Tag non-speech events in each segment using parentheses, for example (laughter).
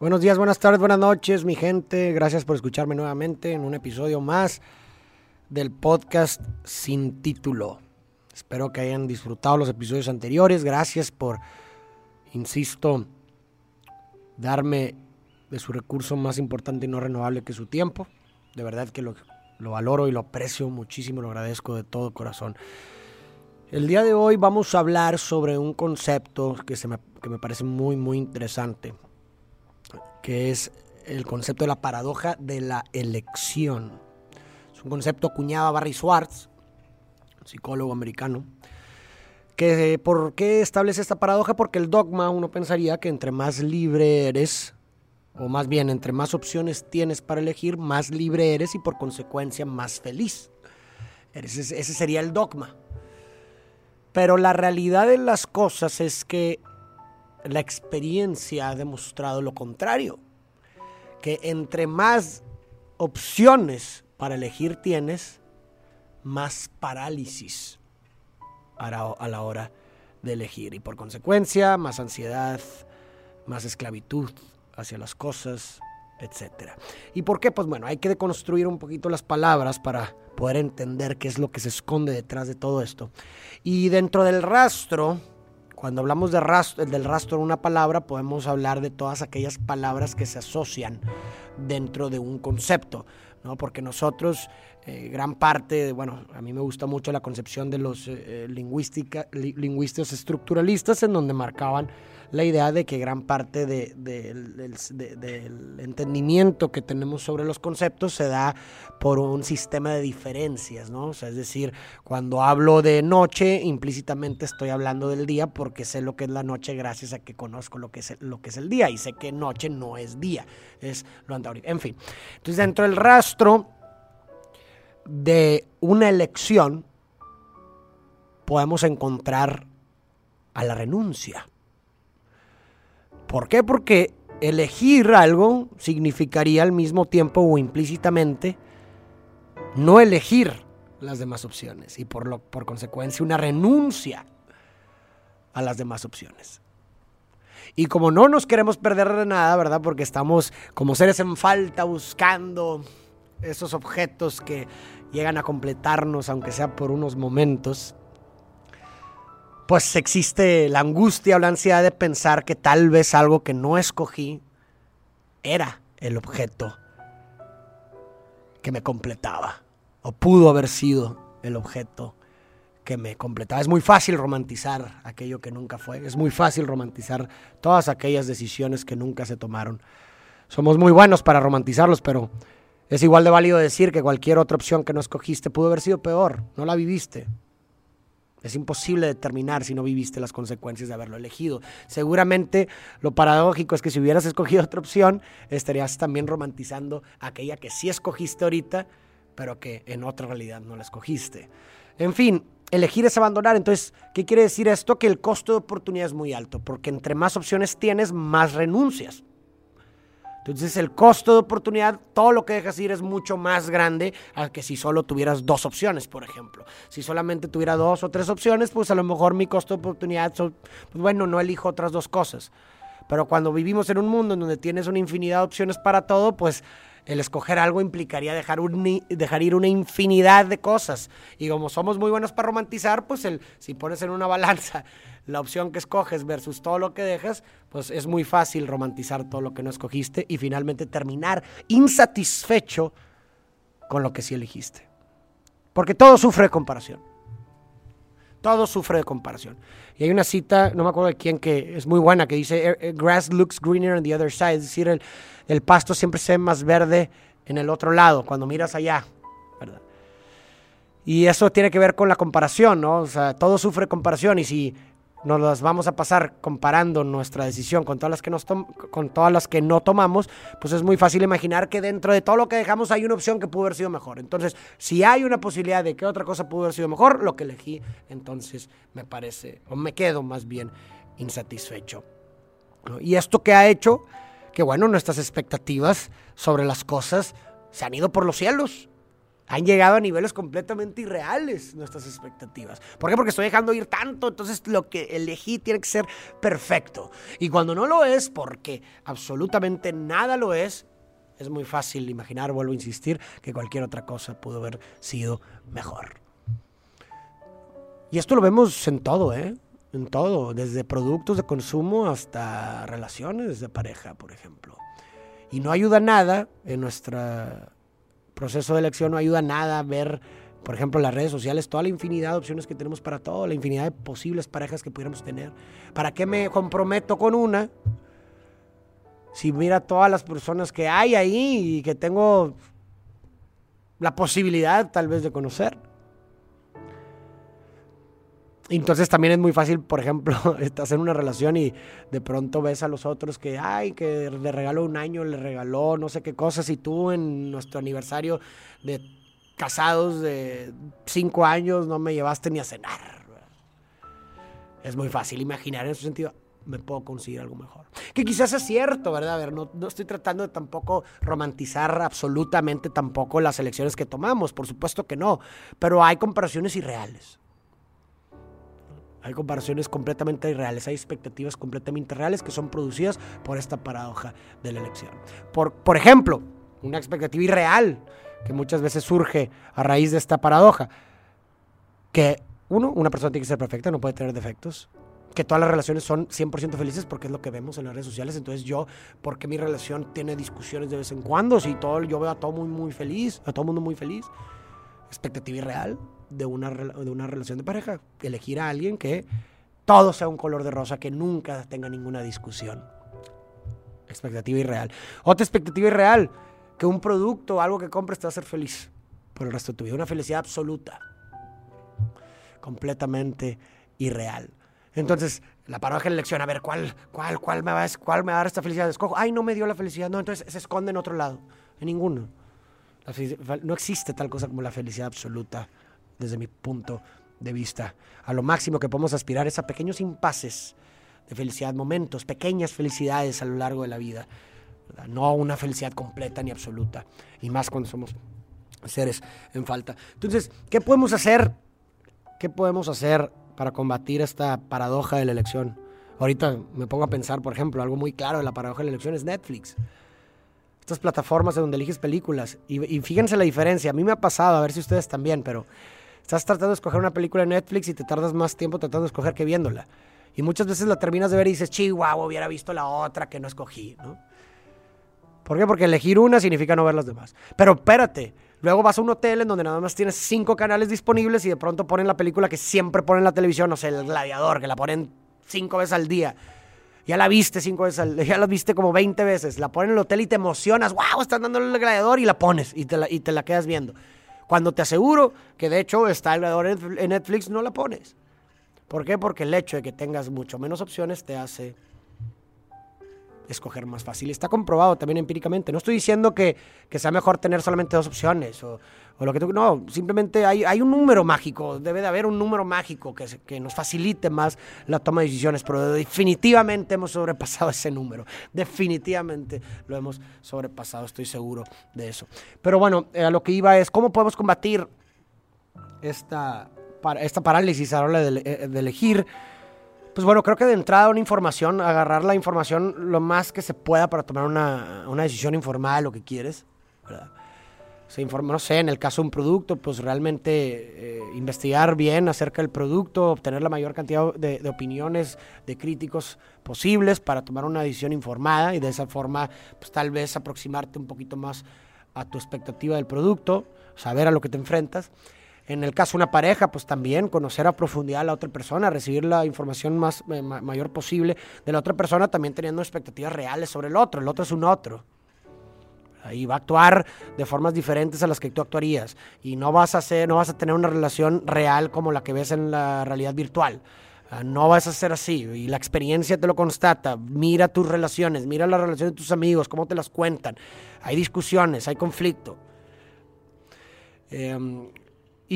Buenos días, buenas tardes, buenas noches, mi gente. Gracias por escucharme nuevamente en un episodio más del podcast sin título. Espero que hayan disfrutado los episodios anteriores. Gracias por, insisto, darme de su recurso más importante y no renovable que su tiempo. De verdad que lo, lo valoro y lo aprecio muchísimo, lo agradezco de todo corazón. El día de hoy vamos a hablar sobre un concepto que, se me, que me parece muy, muy interesante que es el concepto de la paradoja de la elección. Es un concepto acuñado a Barry Schwartz, psicólogo americano, que ¿por qué establece esta paradoja? Porque el dogma uno pensaría que entre más libre eres, o más bien entre más opciones tienes para elegir, más libre eres y por consecuencia más feliz. Ese sería el dogma. Pero la realidad de las cosas es que la experiencia ha demostrado lo contrario, que entre más opciones para elegir tienes, más parálisis a la hora de elegir y por consecuencia más ansiedad, más esclavitud hacia las cosas, etc. ¿Y por qué? Pues bueno, hay que deconstruir un poquito las palabras para poder entender qué es lo que se esconde detrás de todo esto. Y dentro del rastro, cuando hablamos de rastro, del rastro de una palabra, podemos hablar de todas aquellas palabras que se asocian dentro de un concepto, ¿no? Porque nosotros, eh, gran parte, de, bueno, a mí me gusta mucho la concepción de los eh, lingüistas estructuralistas, en donde marcaban la idea de que gran parte del entendimiento que tenemos sobre los conceptos se da por un sistema de diferencias, ¿no? O sea, es decir, cuando hablo de noche, implícitamente estoy hablando del día porque sé lo que es la noche gracias a que conozco lo que es, lo que es el día y sé que noche no es día, es lo anterior. En fin, entonces dentro del rastro de una elección podemos encontrar a la renuncia. ¿Por qué? Porque elegir algo significaría al mismo tiempo o implícitamente no elegir las demás opciones y por, lo, por consecuencia una renuncia a las demás opciones. Y como no nos queremos perder de nada, ¿verdad? Porque estamos como seres en falta buscando esos objetos que llegan a completarnos, aunque sea por unos momentos, pues existe la angustia o la ansiedad de pensar que tal vez algo que no escogí era el objeto que me completaba o pudo haber sido el objeto que me completaba. Es muy fácil romantizar aquello que nunca fue, es muy fácil romantizar todas aquellas decisiones que nunca se tomaron. Somos muy buenos para romantizarlos, pero es igual de válido decir que cualquier otra opción que no escogiste pudo haber sido peor, no la viviste, es imposible determinar si no viviste las consecuencias de haberlo elegido. Seguramente lo paradójico es que si hubieras escogido otra opción, estarías también romantizando aquella que sí escogiste ahorita, pero que en otra realidad no la escogiste. En fin, elegir es abandonar. Entonces, ¿qué quiere decir esto? Que el costo de oportunidad es muy alto, porque entre más opciones tienes, más renuncias. Entonces el costo de oportunidad, todo lo que dejas ir es mucho más grande a que si solo tuvieras dos opciones, por ejemplo. Si solamente tuviera dos o tres opciones, pues a lo mejor mi costo de oportunidad, pues bueno, no elijo otras dos cosas. Pero cuando vivimos en un mundo en donde tienes una infinidad de opciones para todo, pues el escoger algo implicaría dejar, dejar ir una infinidad de cosas. Y como somos muy buenos para romantizar, pues el, si pones en una balanza (laughs) la opción que escoges versus todo lo que dejas, pues es muy fácil romantizar todo lo que no escogiste y finalmente terminar insatisfecho con lo que sí elegiste. Porque todo sufre de comparación. Todo sufre de comparación. Y hay una cita, no me acuerdo de quién, que es muy buena, que dice, er, er, grass looks greener on the other side. Es decir, el, el pasto siempre se ve más verde en el otro lado, cuando miras allá, ¿verdad? Y eso tiene que ver con la comparación, ¿no? O sea, todo sufre comparación y si nos las vamos a pasar comparando nuestra decisión con todas las que no tomamos, pues es muy fácil imaginar que dentro de todo lo que dejamos hay una opción que pudo haber sido mejor. Entonces, si hay una posibilidad de que otra cosa pudo haber sido mejor, lo que elegí, entonces me parece, o me quedo más bien insatisfecho. Y esto que ha hecho que, bueno, nuestras expectativas sobre las cosas se han ido por los cielos. Han llegado a niveles completamente irreales nuestras expectativas. ¿Por qué? Porque estoy dejando ir tanto, entonces lo que elegí tiene que ser perfecto. Y cuando no lo es, porque absolutamente nada lo es, es muy fácil imaginar, vuelvo a insistir, que cualquier otra cosa pudo haber sido mejor. Y esto lo vemos en todo, ¿eh? En todo, desde productos de consumo hasta relaciones de pareja, por ejemplo. Y no ayuda nada en nuestro proceso de elección, no ayuda nada ver, por ejemplo, las redes sociales, toda la infinidad de opciones que tenemos para todo, la infinidad de posibles parejas que pudiéramos tener. ¿Para qué me comprometo con una si mira todas las personas que hay ahí y que tengo la posibilidad tal vez de conocer. Entonces también es muy fácil, por ejemplo, (laughs) estás en una relación y de pronto ves a los otros que, ay, que le regaló un año, le regaló no sé qué cosas y tú en nuestro aniversario de casados de cinco años no me llevaste ni a cenar. Es muy fácil imaginar en ese sentido, me puedo conseguir algo mejor. Que quizás es cierto, ¿verdad? A ver, no, no, estoy tratando de tampoco romantizar absolutamente tampoco las elecciones que tomamos, por supuesto que no, pero hay comparaciones irreales. Hay comparaciones completamente irreales, hay expectativas completamente reales que son producidas por esta paradoja de la elección. Por, por ejemplo, una expectativa irreal que muchas veces surge a raíz de esta paradoja, que uno, una persona tiene que ser perfecta, no puede tener defectos que todas las relaciones son 100% felices porque es lo que vemos en las redes sociales. Entonces yo, ¿por qué mi relación tiene discusiones de vez en cuando? Si todo, yo veo a todo muy, muy feliz, a todo mundo muy feliz. Expectativa irreal de una, de una relación de pareja. Elegir a alguien que todo sea un color de rosa, que nunca tenga ninguna discusión. Expectativa irreal. Otra expectativa irreal, que un producto, algo que compres te va a hacer feliz por el resto de tu vida. Una felicidad absoluta. Completamente irreal. Entonces, la paradoja de elección, a ver, ¿cuál, cuál, cuál, me va, ¿cuál me va a dar esta felicidad? Escojo, ay, no me dio la felicidad. No, entonces se esconde en otro lado, en ninguno. no existe tal cosa como la felicidad absoluta, desde mi punto de vista. A lo máximo que podemos aspirar es a pequeños impases de felicidad, momentos, pequeñas felicidades a lo largo de la vida. No una felicidad completa ni absoluta, y más cuando somos seres en falta. Entonces, ¿qué podemos hacer? ¿Qué podemos hacer para combatir esta paradoja de la elección. Ahorita me pongo a pensar, por ejemplo, algo muy claro de la paradoja de la elección es Netflix. Estas plataformas en donde eliges películas. Y, fíjense la diferencia. A mí me ha pasado, a ver si ustedes también, pero estás tratando de escoger una película en Netflix y te tardas más tiempo tratando de escoger que viéndola. Y muchas veces la terminas de ver y dices, chihuahua, hubiera visto la otra que no escogí, ¿no? ¿Por qué? Porque elegir una significa no ver las demás. Pero espérate, Luego vas a un hotel en donde nada más tienes cinco canales disponibles y de pronto ponen la película que siempre ponen en la televisión, o sea, El Gladiador, que la ponen cinco veces al día. Ya la viste cinco veces al (laughs) ya la viste como 20 veces. La ponen en el hotel y te emocionas, wow, están dando el gladiador y la pones y te la, y te la quedas viendo. Cuando te aseguro que de hecho está en Netflix, no la pones. ¿Por qué? Porque el hecho de que tengas mucho menos opciones te hace escoger más fácil. Está comprobado también empíricamente. No estoy diciendo que, sea mejor tener solamente dos opciones o, lo que tú... No, simplemente hay, hay, un número mágico, debe de haber un número mágico que, que nos facilite más la toma de decisiones, pero definitivamente hemos sobrepasado (laughs) ese número. Definitivamente lo hemos sobrepasado, estoy seguro de eso. Pero bueno, a lo que iba es, ¿cómo podemos combatir esta, esta parálisis a la hora de, de elegir? Pues bueno, creo que de entrada una información, agarrar la información lo más que se pueda para tomar una, una decisión informada de lo que quieres, Se informa, no sé, en el caso de un producto, pues realmente eh, investigar bien acerca del producto, obtener la mayor cantidad de, de, opiniones de críticos posibles para tomar una decisión informada y de esa forma, pues tal vez aproximarte un poquito más a tu expectativa del producto, saber a lo que te enfrentas. En el caso de una pareja, pues también conocer a profundidad a la otra persona, recibir la información más eh, mayor posible de la otra persona, también teniendo expectativas reales sobre el otro. El otro es un otro. Ahí va a actuar de formas diferentes a las que tú actuarías. Y no vas a hacer, no vas a tener una relación real como la que ves en la realidad virtual. Ah, no vas a ser así y la experiencia te lo constata. Mira tus relaciones, mira las relaciones de tus amigos, cómo te las cuentan. Hay discusiones, hay conflicto. Eh,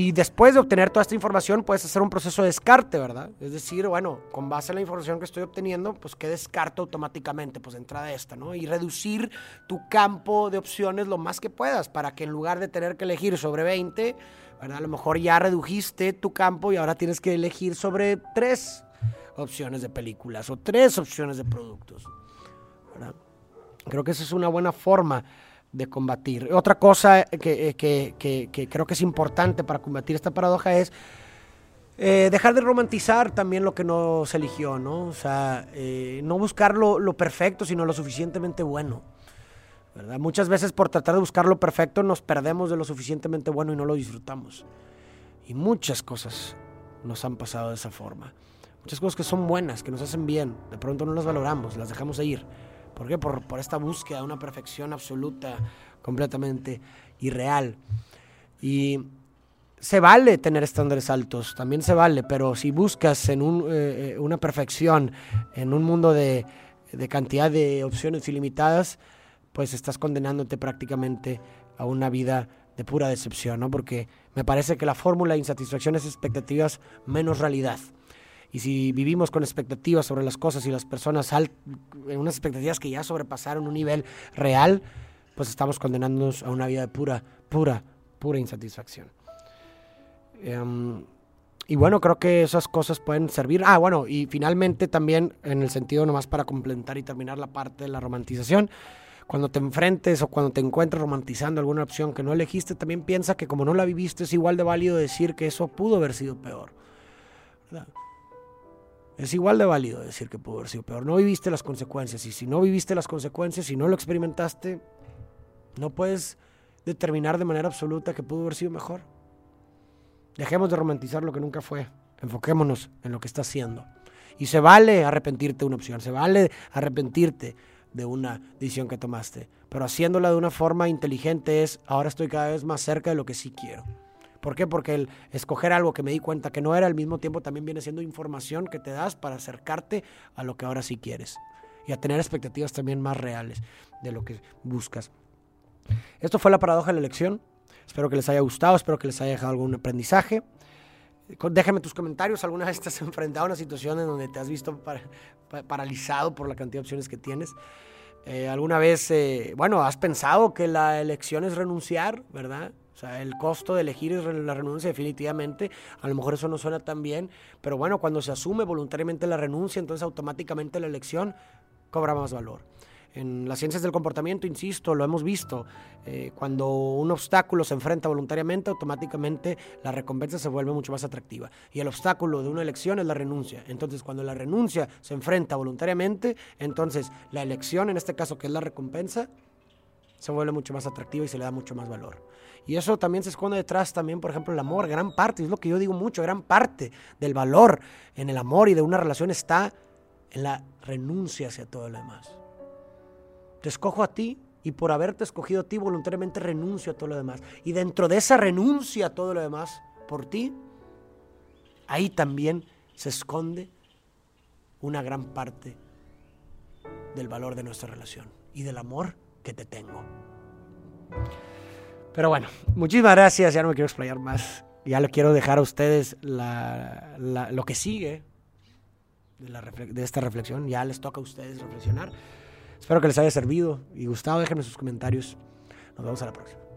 Y después de obtener toda esta información, puedes hacer un proceso de descarte, ¿verdad? Es decir, bueno, con base en la información que estoy obteniendo, pues ¿qué descarto automáticamente? Pues entrada esta, ¿no? Y reducir tu campo de opciones lo más que puedas para que en lugar de tener que elegir sobre 20, ¿verdad? A lo mejor ya redujiste tu campo y ahora tienes que elegir sobre tres opciones de películas o tres opciones de productos, ¿verdad? Creo que esa es una buena forma de combatir. Otra cosa que, creo que es importante para combatir esta paradoja es eh, dejar de romantizar también lo que no se eligió, ¿no? O sea, eh, no buscar lo, perfecto, sino lo suficientemente bueno. ¿verdad? Muchas veces por tratar de buscar lo perfecto nos perdemos de lo suficientemente bueno y no lo disfrutamos. Y muchas cosas nos han pasado de esa forma. Muchas cosas que son buenas, que nos hacen bien, de pronto no las valoramos, las dejamos de ir. ¿Por qué? Por, esta búsqueda de una perfección absoluta, completamente irreal. Y se vale tener estándares altos, también se vale, pero si buscas en eh, eh, una perfección, en un mundo de, de cantidad de opciones ilimitadas, pues estás condenándote prácticamente a una vida de pura decepción, ¿no? Porque me parece que la fórmula de insatisfacción es expectativas menos realidad. Y si vivimos con expectativas sobre las cosas y las personas, en unas expectativas que ya sobrepasaron un nivel real, pues estamos condenándonos a una vida de pura, pura, pura insatisfacción. Em, y bueno, creo que esas cosas pueden servir. Ah, bueno, y finalmente también en el sentido nomás para complementar y terminar la parte de la romantización, cuando te enfrentes o cuando te encuentres romantizando alguna opción que no elegiste, también piensa que como no la viviste es igual de válido decir que eso pudo haber sido peor. ¿verdad? Es igual de válido decir que pudo haber sido peor. No viviste las consecuencias. Y si no viviste las consecuencias, si no lo experimentaste, no puedes determinar de manera absoluta que pudo haber sido mejor. Dejemos de romantizar lo que nunca fue. Enfoquémonos en lo que está haciendo. Y se vale arrepentirte de una opción, se vale arrepentirte de una decisión que tomaste. Pero haciéndola de una forma inteligente es, ahora estoy cada vez más cerca de lo que sí quiero. ¿Por qué? Porque el escoger algo que me di cuenta que no era al mismo tiempo también viene siendo información que te das para acercarte a lo que ahora sí quieres y a tener expectativas también más reales de lo que buscas. Esto fue la paradoja de la elección. Espero que les haya gustado, espero que les haya dejado algún aprendizaje. Déjame tus comentarios. ¿Alguna vez te has (laughs) enfrentado a una situación en donde te has visto paralizado por la cantidad de opciones que tienes? Eh, ¿Alguna vez, eh, bueno, has pensado que la elección es renunciar, verdad? O sea, el costo de elegir es la renuncia definitivamente. A lo mejor eso no suena tan bien, pero bueno, cuando se asume voluntariamente la renuncia, entonces automáticamente la elección cobra más valor. En las ciencias del comportamiento, insisto, lo hemos visto, eh, cuando un obstáculo se enfrenta voluntariamente, automáticamente la recompensa se vuelve mucho más atractiva. Y el obstáculo de una elección es la renuncia. Entonces, cuando la renuncia se enfrenta voluntariamente, entonces la elección, en este caso que es la recompensa, se vuelve mucho más atractiva y se le da mucho más valor. Y eso también se esconde detrás también, por ejemplo, el amor. Gran parte, es lo que yo digo mucho, gran parte del valor en el amor y de una relación está en la renuncia hacia todo lo demás. Te escojo a ti y por haberte escogido a ti voluntariamente renuncio a todo lo demás. Y dentro de esa renuncia a todo lo demás por ti, ahí también se esconde una gran parte del valor de nuestra relación y del amor que te tengo. Pero bueno, muchísimas gracias. Ya no me quiero explayar más. Ya le quiero dejar a ustedes lo que sigue de, de esta reflexión. Ya les toca a ustedes reflexionar. Espero que les haya servido y gustado. Déjenme sus comentarios. Nos vemos a la próxima.